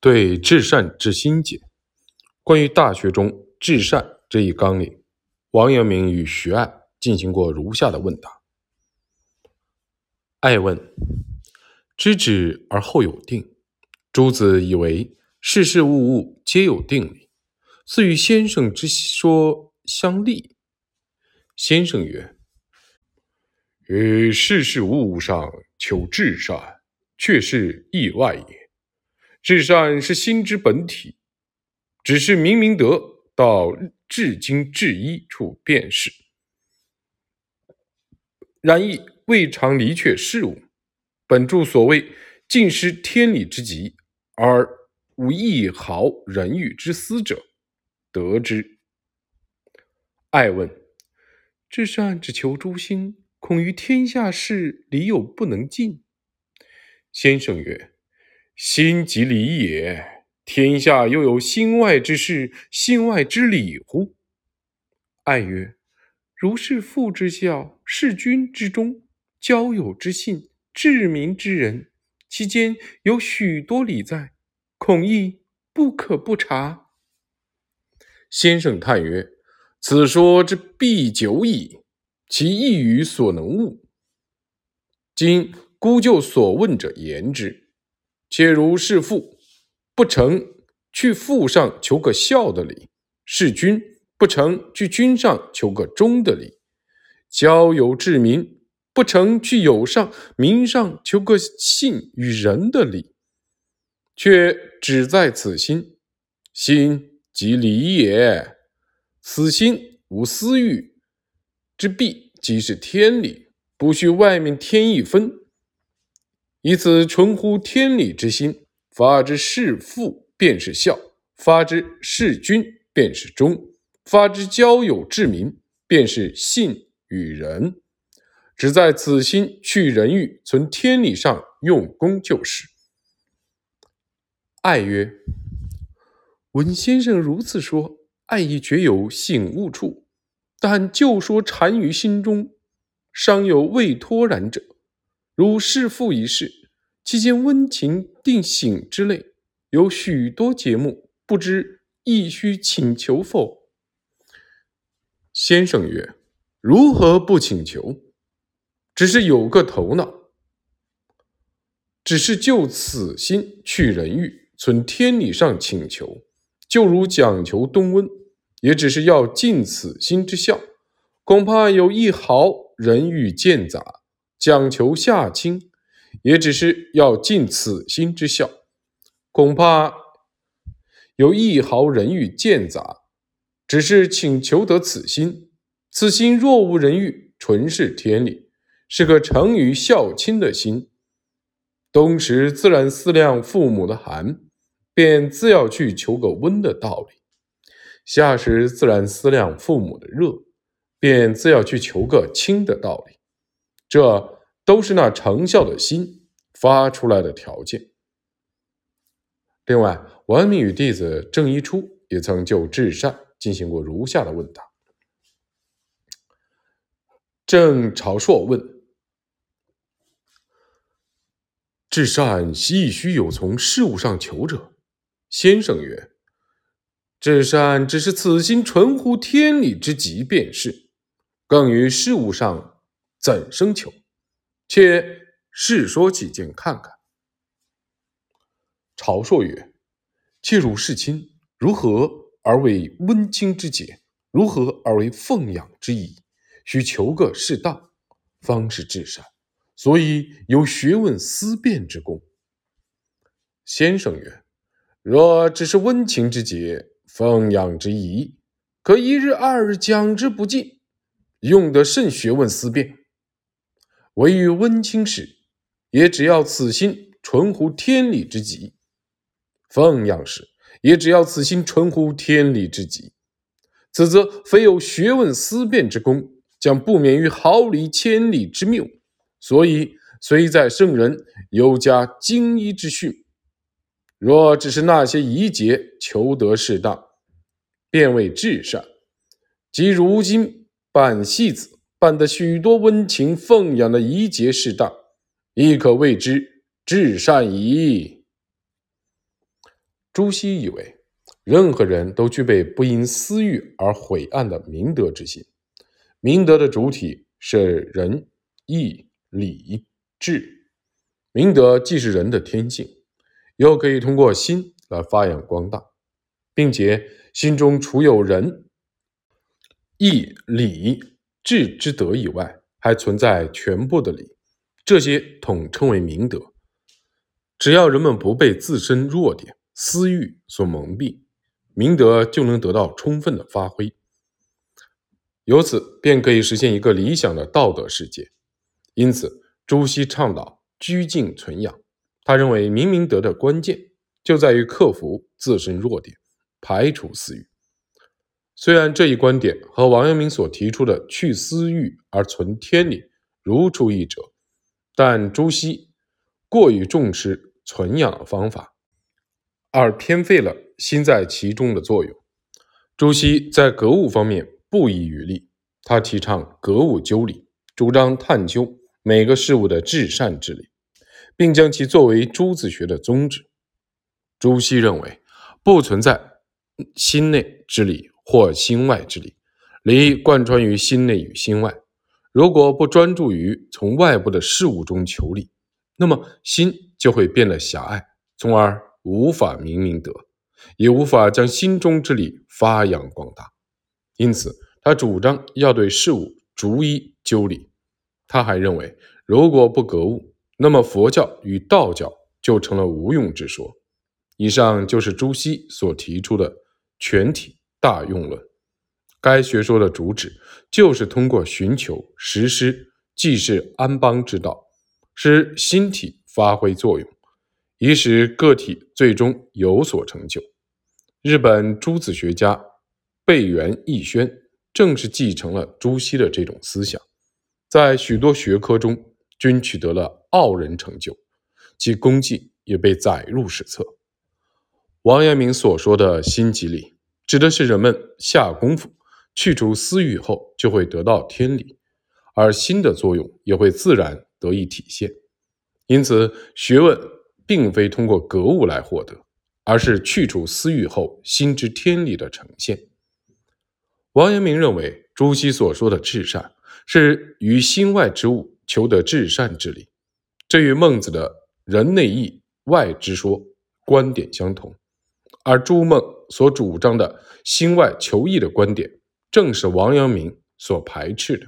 对至善之心解，关于《大学》中至善这一纲领，王阳明与徐爱进行过如下的问答。爱问：知止而后有定，诸子以为事事物物皆有定理，似与先生之说相立。先生曰：于事事物物上求至善，却是意外也。至善是心之本体，只是明明德到至精至一处便是。然亦未尝离却事物。本著所谓尽失天理之极而无一毫人欲之私者，得之。爱问：至善只求诸心，恐于天下事理有不能尽。先生曰。心即理也，天下又有心外之事、心外之理乎？爱曰：如是父之孝、事君之忠、交友之信、治民之仁，其间有许多理在，恐亦不可不察。先生叹曰：此说之必久矣，其一语所能悟。今孤就所问者言之。且如是父，不成去父上求个孝的理；是君，不成去君上求个忠的理；交友治民，不成去友上民上求个信与仁的理。却只在此心，心即理也。此心无私欲之弊，即是天理，不需外面添一分。以此纯乎天理之心，发之事父便是孝，发之事君便是忠，发之交友治民便是信与仁。只在此心去人欲，存天理上用功就是。爱曰：闻先生如此说，爱亦觉有醒悟处，但就说禅于心中，尚有未脱然者。如弑父一事，其间温情定醒之类，有许多节目，不知亦需请求否？先生曰：“如何不请求？只是有个头脑，只是就此心去人欲，存天理上请求，就如讲求冬温，也只是要尽此心之孝，恐怕有一毫人欲见杂。”讲求下清，也只是要尽此心之孝，恐怕有一毫人欲见杂，只是请求得此心。此心若无人欲，纯是天理，是个成于孝亲的心。冬时自然思量父母的寒，便自要去求个温的道理；夏时自然思量父母的热，便自要去求个清的道理。这都是那成效的心发出来的条件。另外，王明与弟子郑一初也曾就至善进行过如下的问答：郑朝硕问：“至善亦须有从事物上求者？”先生曰：“至善只是此心纯乎天理之极便是，更于事物上。”怎生求？且试说几件看看。朝硕曰：“妾如事亲，如何而为温馨之节？如何而为奉养之仪？须求个适当，方是至善。所以有学问思辨之功。”先生曰：“若只是温情之节，奉养之仪，可一日二日讲之不尽，用得甚学问思辨。”唯于温清时，也只要此心纯乎天理之极；奉养时，也只要此心纯乎天理之极。此则非有学问思辨之功，将不免于毫厘千里之谬。所以，虽在圣人，犹加精一之训。若只是那些仪节求得适当，便为至善。即如今办戏子。办得许多温情奉养的仪节适当，亦可谓之至善矣。朱熹以为，任何人都具备不因私欲而毁暗的明德之心。明德的主体是仁、义、礼、智。明德既是人的天性，又可以通过心来发扬光大，并且心中除有仁、义、礼、智之德以外，还存在全部的理，这些统称为明德。只要人们不被自身弱点、私欲所蒙蔽，明德就能得到充分的发挥。由此便可以实现一个理想的道德世界。因此，朱熹倡导居静存养。他认为明明德的关键就在于克服自身弱点，排除私欲。虽然这一观点和王阳明所提出的去私欲而存天理如出一辙，但朱熹过于重视存养的方法，而偏废了心在其中的作用。朱熹在格物方面。不遗余力，他提倡格物究理，主张探究每个事物的至善之理，并将其作为朱子学的宗旨。朱熹认为，不存在心内之理或心外之理，理贯穿于心内与心外。如果不专注于从外部的事物中求理，那么心就会变得狭隘，从而无法明明德，也无法将心中之理发扬光大。因此，他主张要对事物逐一究理。他还认为，如果不格物，那么佛教与道教就成了无用之说。以上就是朱熹所提出的全体大用论。该学说的主旨就是通过寻求实施济世安邦之道，使心体发挥作用，以使个体最终有所成就。日本诸子学家。贝原义宣正是继承了朱熹的这种思想，在许多学科中均取得了傲人成就，其功绩也被载入史册。王阳明所说的心即理，指的是人们下功夫去除私欲后，就会得到天理，而心的作用也会自然得以体现。因此，学问并非通过格物来获得，而是去除私欲后心之天理的呈现。王阳明认为，朱熹所说的至善，是于心外之物求得至善之理，这与孟子的人内义外之说观点相同。而朱孟所主张的心外求异的观点，正是王阳明所排斥的。